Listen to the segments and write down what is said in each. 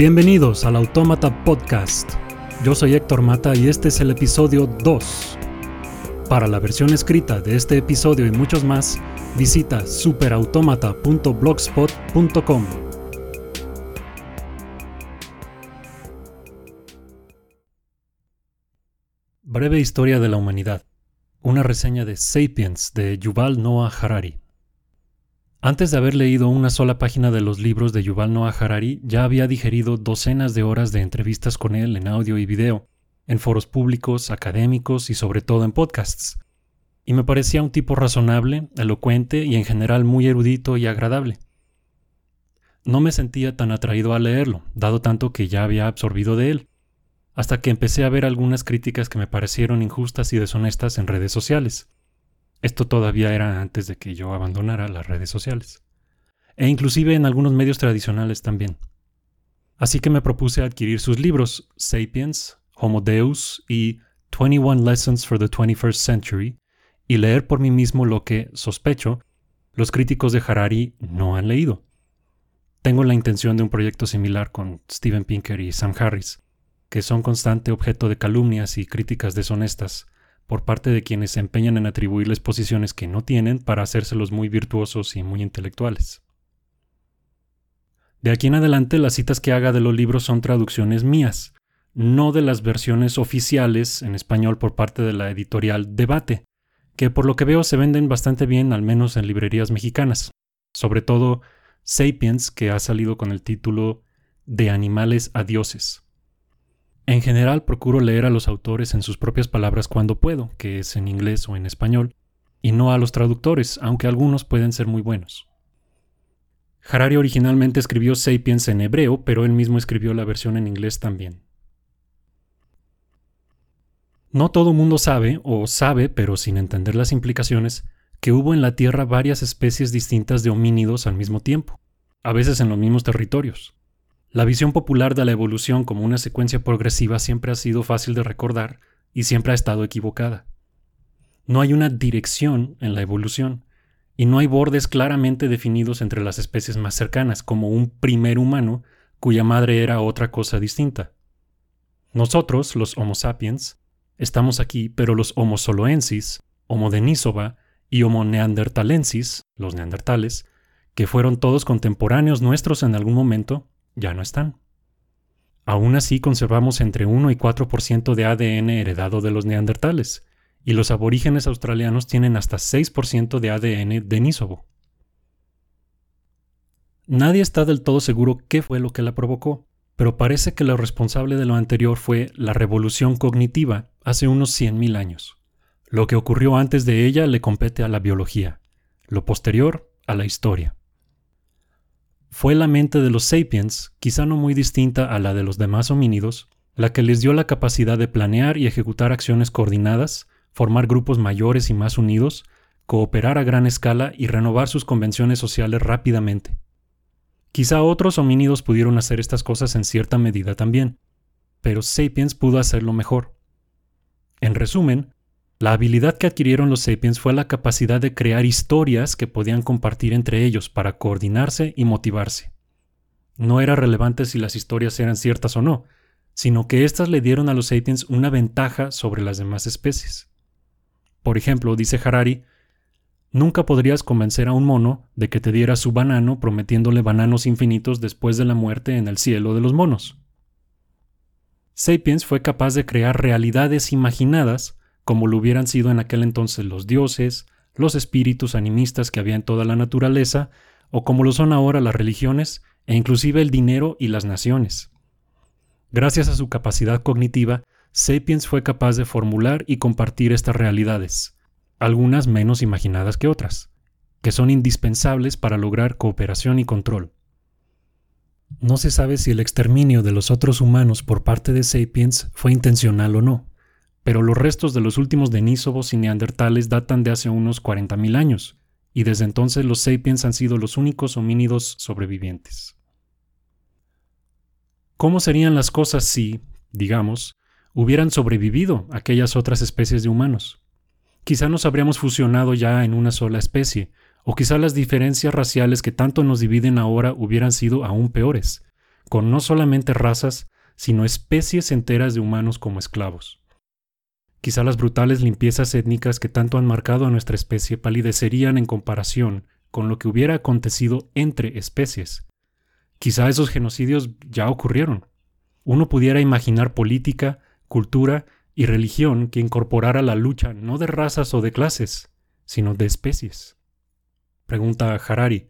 Bienvenidos al Autómata Podcast. Yo soy Héctor Mata y este es el episodio 2. Para la versión escrita de este episodio y muchos más, visita superautomata.blogspot.com. Breve historia de la humanidad. Una reseña de Sapiens de Yuval Noah Harari. Antes de haber leído una sola página de los libros de Yuval Noah Harari, ya había digerido docenas de horas de entrevistas con él en audio y video, en foros públicos, académicos y sobre todo en podcasts. Y me parecía un tipo razonable, elocuente y en general muy erudito y agradable. No me sentía tan atraído a leerlo, dado tanto que ya había absorbido de él, hasta que empecé a ver algunas críticas que me parecieron injustas y deshonestas en redes sociales esto todavía era antes de que yo abandonara las redes sociales. E inclusive en algunos medios tradicionales también. Así que me propuse adquirir sus libros Sapiens, Homo Deus y 21 Lessons for the 21st Century y leer por mí mismo lo que, sospecho, los críticos de Harari no han leído. Tengo la intención de un proyecto similar con Steven Pinker y Sam Harris, que son constante objeto de calumnias y críticas deshonestas por parte de quienes se empeñan en atribuirles posiciones que no tienen para hacérselos muy virtuosos y muy intelectuales. De aquí en adelante las citas que haga de los libros son traducciones mías, no de las versiones oficiales en español por parte de la editorial Debate, que por lo que veo se venden bastante bien al menos en librerías mexicanas, sobre todo Sapiens que ha salido con el título De animales a dioses. En general procuro leer a los autores en sus propias palabras cuando puedo, que es en inglés o en español, y no a los traductores, aunque algunos pueden ser muy buenos. Harari originalmente escribió Sapiens en hebreo, pero él mismo escribió la versión en inglés también. No todo mundo sabe, o sabe, pero sin entender las implicaciones, que hubo en la Tierra varias especies distintas de homínidos al mismo tiempo, a veces en los mismos territorios. La visión popular de la evolución como una secuencia progresiva siempre ha sido fácil de recordar y siempre ha estado equivocada. No hay una dirección en la evolución y no hay bordes claramente definidos entre las especies más cercanas, como un primer humano cuya madre era otra cosa distinta. Nosotros, los Homo sapiens, estamos aquí, pero los Homo soloensis, Homo denisova y Homo neandertalensis, los neandertales, que fueron todos contemporáneos nuestros en algún momento, ya no están. Aún así conservamos entre 1 y 4% de ADN heredado de los neandertales, y los aborígenes australianos tienen hasta 6% de ADN denísovo. Nadie está del todo seguro qué fue lo que la provocó, pero parece que lo responsable de lo anterior fue la revolución cognitiva hace unos 100.000 años. Lo que ocurrió antes de ella le compete a la biología, lo posterior a la historia. Fue la mente de los sapiens, quizá no muy distinta a la de los demás homínidos, la que les dio la capacidad de planear y ejecutar acciones coordinadas, formar grupos mayores y más unidos, cooperar a gran escala y renovar sus convenciones sociales rápidamente. Quizá otros homínidos pudieron hacer estas cosas en cierta medida también, pero Sapiens pudo hacerlo mejor. En resumen, la habilidad que adquirieron los sapiens fue la capacidad de crear historias que podían compartir entre ellos para coordinarse y motivarse. No era relevante si las historias eran ciertas o no, sino que éstas le dieron a los sapiens una ventaja sobre las demás especies. Por ejemplo, dice Harari, nunca podrías convencer a un mono de que te diera su banano prometiéndole bananos infinitos después de la muerte en el cielo de los monos. Sapiens fue capaz de crear realidades imaginadas como lo hubieran sido en aquel entonces los dioses, los espíritus animistas que había en toda la naturaleza, o como lo son ahora las religiones, e inclusive el dinero y las naciones. Gracias a su capacidad cognitiva, Sapiens fue capaz de formular y compartir estas realidades, algunas menos imaginadas que otras, que son indispensables para lograr cooperación y control. No se sabe si el exterminio de los otros humanos por parte de Sapiens fue intencional o no pero los restos de los últimos denísovos y neandertales datan de hace unos 40.000 años, y desde entonces los sapiens han sido los únicos homínidos sobrevivientes. ¿Cómo serían las cosas si, digamos, hubieran sobrevivido aquellas otras especies de humanos? Quizá nos habríamos fusionado ya en una sola especie, o quizá las diferencias raciales que tanto nos dividen ahora hubieran sido aún peores, con no solamente razas, sino especies enteras de humanos como esclavos. Quizá las brutales limpiezas étnicas que tanto han marcado a nuestra especie palidecerían en comparación con lo que hubiera acontecido entre especies. Quizá esos genocidios ya ocurrieron. Uno pudiera imaginar política, cultura y religión que incorporara la lucha no de razas o de clases, sino de especies. Pregunta Harari,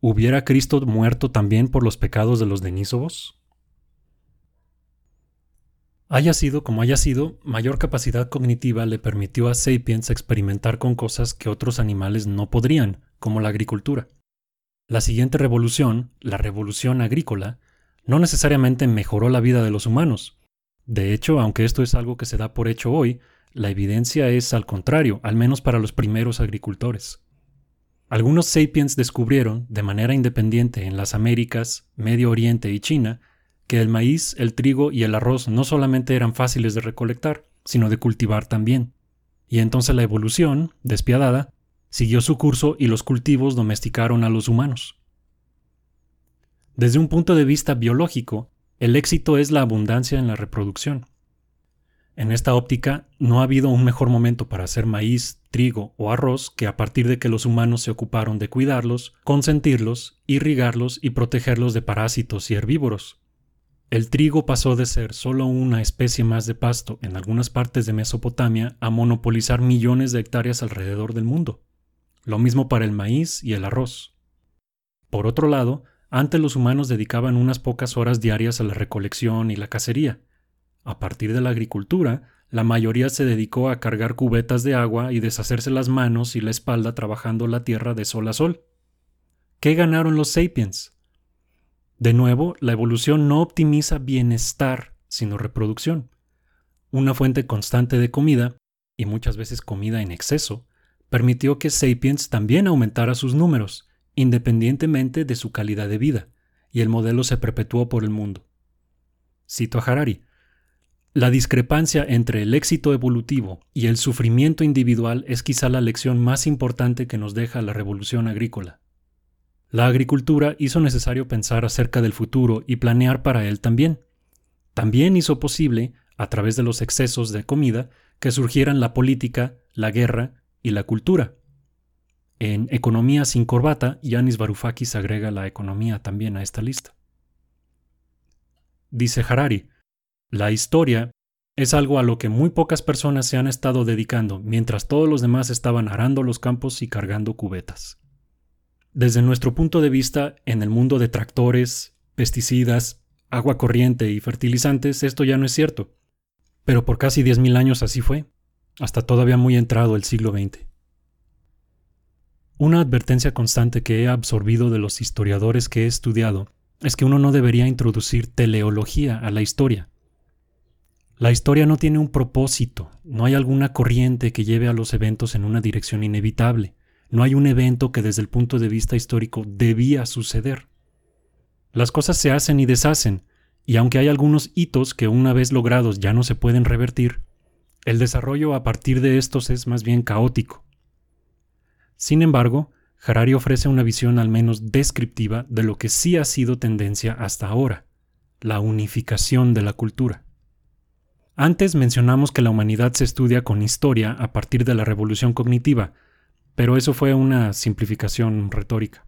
¿hubiera Cristo muerto también por los pecados de los denísobos? Haya sido como haya sido, mayor capacidad cognitiva le permitió a Sapiens experimentar con cosas que otros animales no podrían, como la agricultura. La siguiente revolución, la revolución agrícola, no necesariamente mejoró la vida de los humanos. De hecho, aunque esto es algo que se da por hecho hoy, la evidencia es al contrario, al menos para los primeros agricultores. Algunos sapiens descubrieron, de manera independiente en las Américas, Medio Oriente y China, que el maíz, el trigo y el arroz no solamente eran fáciles de recolectar, sino de cultivar también. Y entonces la evolución, despiadada, siguió su curso y los cultivos domesticaron a los humanos. Desde un punto de vista biológico, el éxito es la abundancia en la reproducción. En esta óptica, no ha habido un mejor momento para hacer maíz, trigo o arroz que a partir de que los humanos se ocuparon de cuidarlos, consentirlos, irrigarlos y protegerlos de parásitos y herbívoros. El trigo pasó de ser solo una especie más de pasto en algunas partes de Mesopotamia a monopolizar millones de hectáreas alrededor del mundo. Lo mismo para el maíz y el arroz. Por otro lado, antes los humanos dedicaban unas pocas horas diarias a la recolección y la cacería. A partir de la agricultura, la mayoría se dedicó a cargar cubetas de agua y deshacerse las manos y la espalda trabajando la tierra de sol a sol. ¿Qué ganaron los sapiens? De nuevo, la evolución no optimiza bienestar, sino reproducción. Una fuente constante de comida, y muchas veces comida en exceso, permitió que Sapiens también aumentara sus números, independientemente de su calidad de vida, y el modelo se perpetuó por el mundo. Cito a Harari. La discrepancia entre el éxito evolutivo y el sufrimiento individual es quizá la lección más importante que nos deja la revolución agrícola. La agricultura hizo necesario pensar acerca del futuro y planear para él también. También hizo posible, a través de los excesos de comida, que surgieran la política, la guerra y la cultura. En Economía sin corbata, Yanis Varoufakis agrega la economía también a esta lista. Dice Harari, la historia es algo a lo que muy pocas personas se han estado dedicando, mientras todos los demás estaban arando los campos y cargando cubetas. Desde nuestro punto de vista, en el mundo de tractores, pesticidas, agua corriente y fertilizantes, esto ya no es cierto. Pero por casi 10.000 años así fue, hasta todavía muy entrado el siglo XX. Una advertencia constante que he absorbido de los historiadores que he estudiado es que uno no debería introducir teleología a la historia. La historia no tiene un propósito, no hay alguna corriente que lleve a los eventos en una dirección inevitable. No hay un evento que desde el punto de vista histórico debía suceder. Las cosas se hacen y deshacen, y aunque hay algunos hitos que una vez logrados ya no se pueden revertir, el desarrollo a partir de estos es más bien caótico. Sin embargo, Harari ofrece una visión al menos descriptiva de lo que sí ha sido tendencia hasta ahora, la unificación de la cultura. Antes mencionamos que la humanidad se estudia con historia a partir de la revolución cognitiva, pero eso fue una simplificación retórica.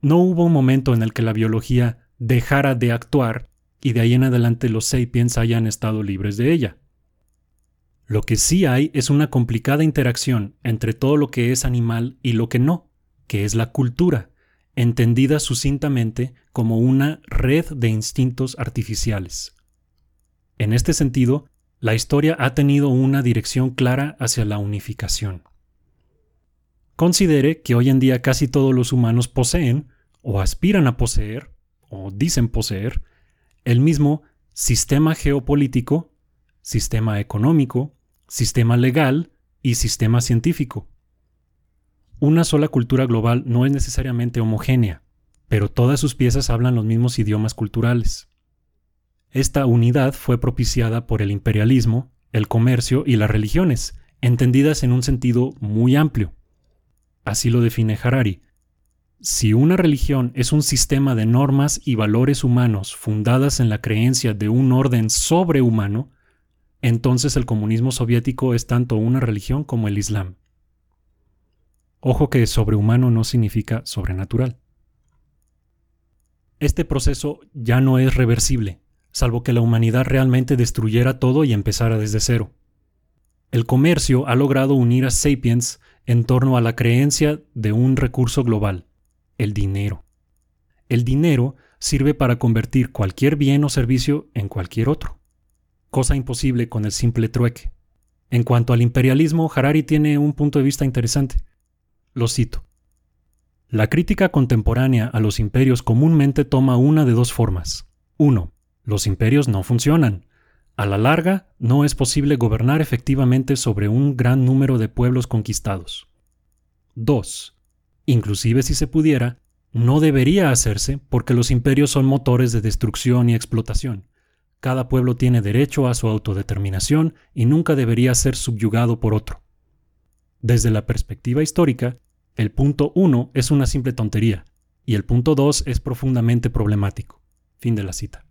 No hubo un momento en el que la biología dejara de actuar y de ahí en adelante los sapiens hayan estado libres de ella. Lo que sí hay es una complicada interacción entre todo lo que es animal y lo que no, que es la cultura, entendida sucintamente como una red de instintos artificiales. En este sentido, la historia ha tenido una dirección clara hacia la unificación. Considere que hoy en día casi todos los humanos poseen, o aspiran a poseer, o dicen poseer, el mismo sistema geopolítico, sistema económico, sistema legal y sistema científico. Una sola cultura global no es necesariamente homogénea, pero todas sus piezas hablan los mismos idiomas culturales. Esta unidad fue propiciada por el imperialismo, el comercio y las religiones, entendidas en un sentido muy amplio. Así lo define Harari. Si una religión es un sistema de normas y valores humanos fundadas en la creencia de un orden sobrehumano, entonces el comunismo soviético es tanto una religión como el Islam. Ojo que sobrehumano no significa sobrenatural. Este proceso ya no es reversible, salvo que la humanidad realmente destruyera todo y empezara desde cero. El comercio ha logrado unir a Sapiens en torno a la creencia de un recurso global, el dinero. El dinero sirve para convertir cualquier bien o servicio en cualquier otro cosa imposible con el simple trueque. En cuanto al imperialismo, Harari tiene un punto de vista interesante. Lo cito. La crítica contemporánea a los imperios comúnmente toma una de dos formas. 1. Los imperios no funcionan. A la larga, no es posible gobernar efectivamente sobre un gran número de pueblos conquistados. 2. Inclusive si se pudiera, no debería hacerse porque los imperios son motores de destrucción y explotación. Cada pueblo tiene derecho a su autodeterminación y nunca debería ser subyugado por otro. Desde la perspectiva histórica, el punto 1 es una simple tontería y el punto 2 es profundamente problemático. Fin de la cita.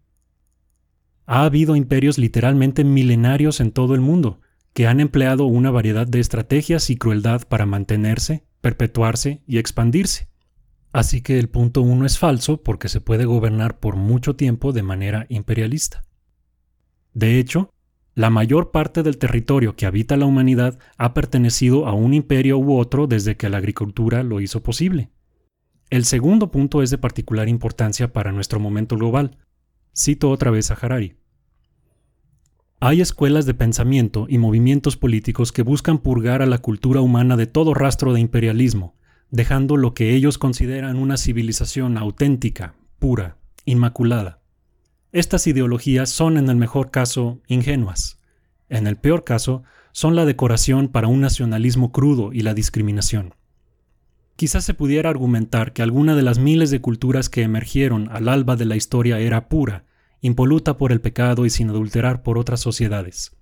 Ha habido imperios literalmente milenarios en todo el mundo, que han empleado una variedad de estrategias y crueldad para mantenerse, perpetuarse y expandirse. Así que el punto 1 es falso porque se puede gobernar por mucho tiempo de manera imperialista. De hecho, la mayor parte del territorio que habita la humanidad ha pertenecido a un imperio u otro desde que la agricultura lo hizo posible. El segundo punto es de particular importancia para nuestro momento global. Cito otra vez a Harari. Hay escuelas de pensamiento y movimientos políticos que buscan purgar a la cultura humana de todo rastro de imperialismo, dejando lo que ellos consideran una civilización auténtica, pura, inmaculada. Estas ideologías son en el mejor caso ingenuas. En el peor caso, son la decoración para un nacionalismo crudo y la discriminación. Quizás se pudiera argumentar que alguna de las miles de culturas que emergieron al alba de la historia era pura, impoluta por el pecado y sin adulterar por otras sociedades.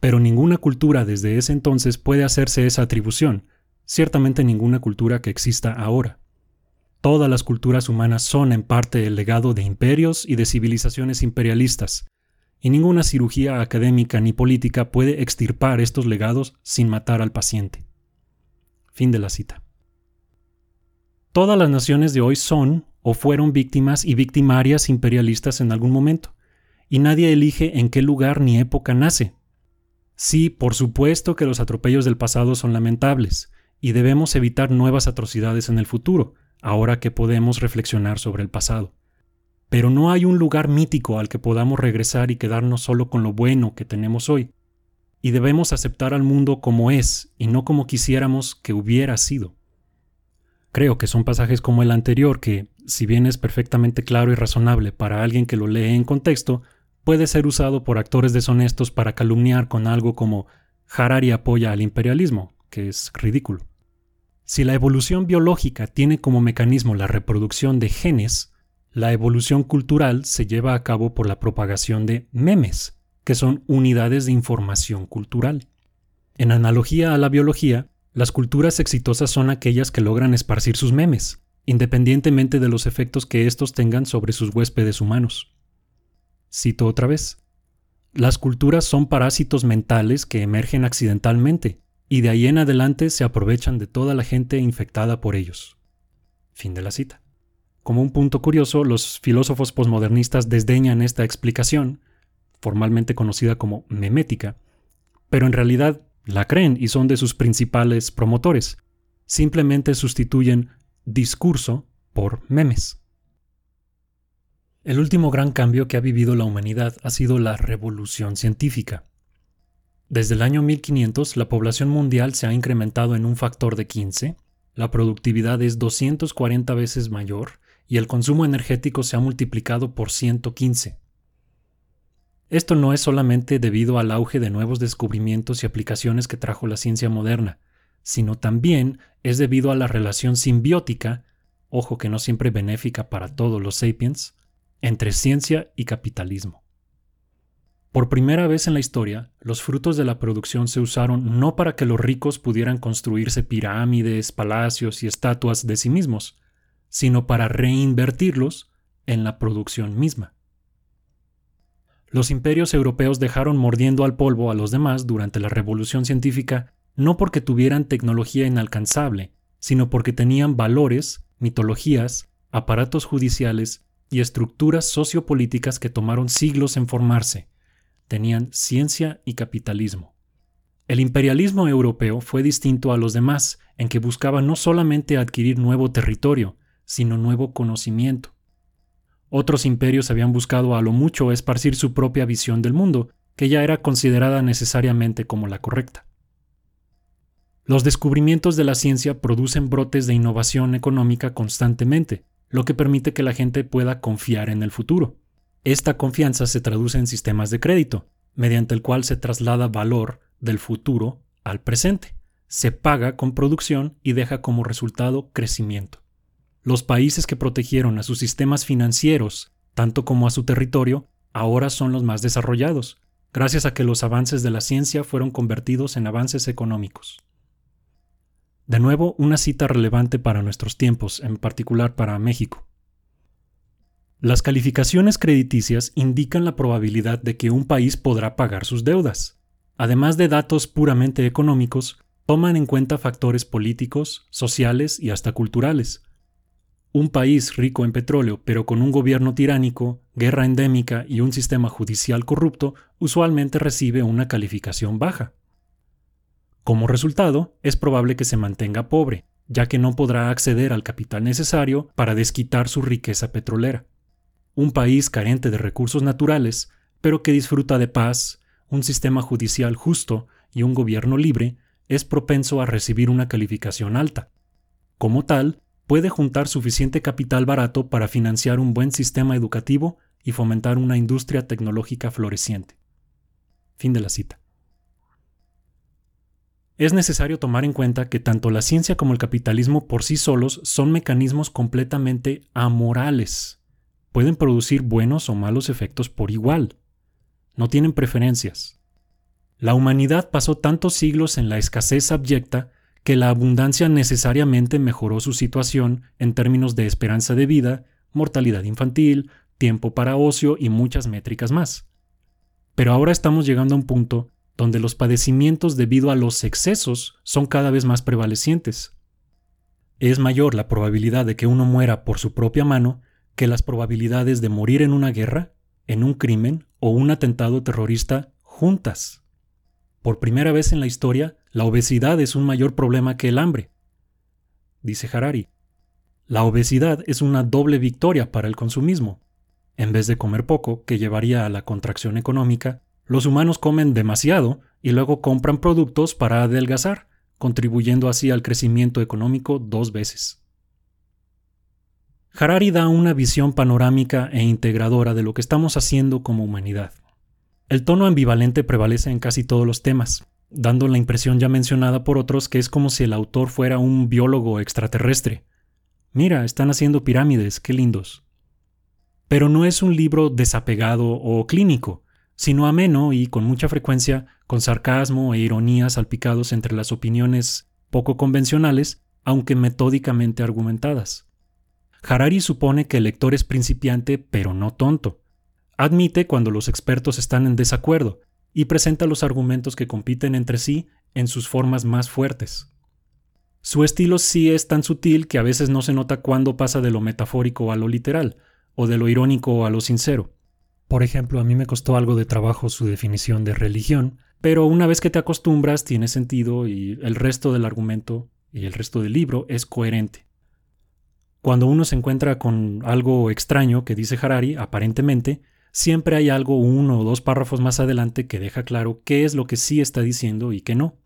Pero ninguna cultura desde ese entonces puede hacerse esa atribución, ciertamente ninguna cultura que exista ahora. Todas las culturas humanas son en parte el legado de imperios y de civilizaciones imperialistas, y ninguna cirugía académica ni política puede extirpar estos legados sin matar al paciente. Fin de la cita. Todas las naciones de hoy son o fueron víctimas y victimarias imperialistas en algún momento, y nadie elige en qué lugar ni época nace. Sí, por supuesto que los atropellos del pasado son lamentables, y debemos evitar nuevas atrocidades en el futuro, ahora que podemos reflexionar sobre el pasado. Pero no hay un lugar mítico al que podamos regresar y quedarnos solo con lo bueno que tenemos hoy. Y debemos aceptar al mundo como es y no como quisiéramos que hubiera sido. Creo que son pasajes como el anterior que, si bien es perfectamente claro y razonable para alguien que lo lee en contexto, puede ser usado por actores deshonestos para calumniar con algo como Harari apoya al imperialismo, que es ridículo. Si la evolución biológica tiene como mecanismo la reproducción de genes, la evolución cultural se lleva a cabo por la propagación de memes, que son unidades de información cultural. En analogía a la biología, las culturas exitosas son aquellas que logran esparcir sus memes, independientemente de los efectos que estos tengan sobre sus huéspedes humanos. Cito otra vez. Las culturas son parásitos mentales que emergen accidentalmente, y de ahí en adelante se aprovechan de toda la gente infectada por ellos. Fin de la cita. Como un punto curioso, los filósofos posmodernistas desdeñan esta explicación, formalmente conocida como memética, pero en realidad la creen y son de sus principales promotores. Simplemente sustituyen discurso por memes. El último gran cambio que ha vivido la humanidad ha sido la revolución científica. Desde el año 1500 la población mundial se ha incrementado en un factor de 15, la productividad es 240 veces mayor y el consumo energético se ha multiplicado por 115. Esto no es solamente debido al auge de nuevos descubrimientos y aplicaciones que trajo la ciencia moderna, sino también es debido a la relación simbiótica, ojo que no siempre benéfica para todos los sapiens, entre ciencia y capitalismo. Por primera vez en la historia, los frutos de la producción se usaron no para que los ricos pudieran construirse pirámides, palacios y estatuas de sí mismos, sino para reinvertirlos en la producción misma. Los imperios europeos dejaron mordiendo al polvo a los demás durante la revolución científica no porque tuvieran tecnología inalcanzable, sino porque tenían valores, mitologías, aparatos judiciales y estructuras sociopolíticas que tomaron siglos en formarse. Tenían ciencia y capitalismo. El imperialismo europeo fue distinto a los demás en que buscaba no solamente adquirir nuevo territorio, sino nuevo conocimiento. Otros imperios habían buscado a lo mucho esparcir su propia visión del mundo, que ya era considerada necesariamente como la correcta. Los descubrimientos de la ciencia producen brotes de innovación económica constantemente, lo que permite que la gente pueda confiar en el futuro. Esta confianza se traduce en sistemas de crédito, mediante el cual se traslada valor del futuro al presente, se paga con producción y deja como resultado crecimiento. Los países que protegieron a sus sistemas financieros, tanto como a su territorio, ahora son los más desarrollados, gracias a que los avances de la ciencia fueron convertidos en avances económicos. De nuevo, una cita relevante para nuestros tiempos, en particular para México. Las calificaciones crediticias indican la probabilidad de que un país podrá pagar sus deudas. Además de datos puramente económicos, toman en cuenta factores políticos, sociales y hasta culturales. Un país rico en petróleo pero con un gobierno tiránico, guerra endémica y un sistema judicial corrupto usualmente recibe una calificación baja. Como resultado, es probable que se mantenga pobre, ya que no podrá acceder al capital necesario para desquitar su riqueza petrolera. Un país carente de recursos naturales, pero que disfruta de paz, un sistema judicial justo y un gobierno libre, es propenso a recibir una calificación alta. Como tal, puede juntar suficiente capital barato para financiar un buen sistema educativo y fomentar una industria tecnológica floreciente. Fin de la cita es necesario tomar en cuenta que tanto la ciencia como el capitalismo por sí solos son mecanismos completamente amorales. Pueden producir buenos o malos efectos por igual. No tienen preferencias. La humanidad pasó tantos siglos en la escasez abyecta que la abundancia necesariamente mejoró su situación en términos de esperanza de vida, mortalidad infantil, tiempo para ocio y muchas métricas más. Pero ahora estamos llegando a un punto donde los padecimientos debido a los excesos son cada vez más prevalecientes. Es mayor la probabilidad de que uno muera por su propia mano que las probabilidades de morir en una guerra, en un crimen o un atentado terrorista juntas. Por primera vez en la historia, la obesidad es un mayor problema que el hambre. Dice Harari, la obesidad es una doble victoria para el consumismo. En vez de comer poco, que llevaría a la contracción económica, los humanos comen demasiado y luego compran productos para adelgazar, contribuyendo así al crecimiento económico dos veces. Harari da una visión panorámica e integradora de lo que estamos haciendo como humanidad. El tono ambivalente prevalece en casi todos los temas, dando la impresión ya mencionada por otros que es como si el autor fuera un biólogo extraterrestre. Mira, están haciendo pirámides, qué lindos. Pero no es un libro desapegado o clínico, sino ameno y con mucha frecuencia con sarcasmo e ironía salpicados entre las opiniones poco convencionales, aunque metódicamente argumentadas. Harari supone que el lector es principiante pero no tonto. Admite cuando los expertos están en desacuerdo y presenta los argumentos que compiten entre sí en sus formas más fuertes. Su estilo sí es tan sutil que a veces no se nota cuándo pasa de lo metafórico a lo literal, o de lo irónico a lo sincero. Por ejemplo, a mí me costó algo de trabajo su definición de religión, pero una vez que te acostumbras tiene sentido y el resto del argumento y el resto del libro es coherente. Cuando uno se encuentra con algo extraño que dice Harari, aparentemente, siempre hay algo uno o dos párrafos más adelante que deja claro qué es lo que sí está diciendo y qué no.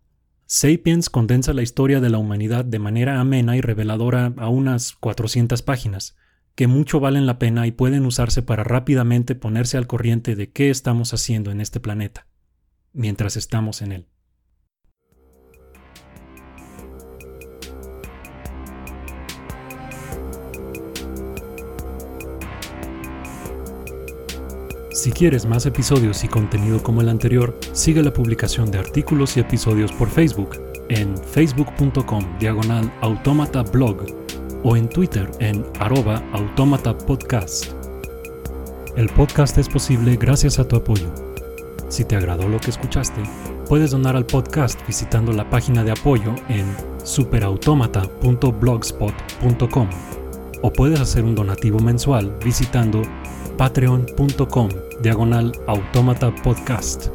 Sapiens condensa la historia de la humanidad de manera amena y reveladora a unas 400 páginas, que mucho valen la pena y pueden usarse para rápidamente ponerse al corriente de qué estamos haciendo en este planeta, mientras estamos en él. Si quieres más episodios y contenido como el anterior, sigue la publicación de artículos y episodios por Facebook en facebook.com diagonal automata blog o en Twitter en arroba automata podcast. El podcast es posible gracias a tu apoyo. Si te agradó lo que escuchaste, puedes donar al podcast visitando la página de apoyo en superautomata.blogspot.com o puedes hacer un donativo mensual visitando patreon.com diagonal automata podcast.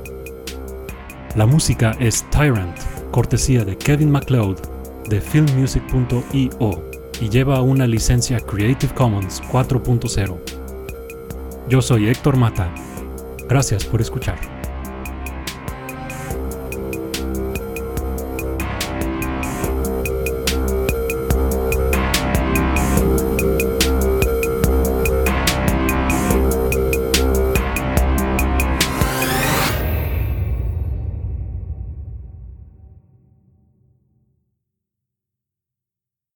La música es Tyrant, cortesía de Kevin MacLeod de filmmusic.io y lleva una licencia Creative Commons 4.0. Yo soy Héctor Mata. Gracias por escuchar.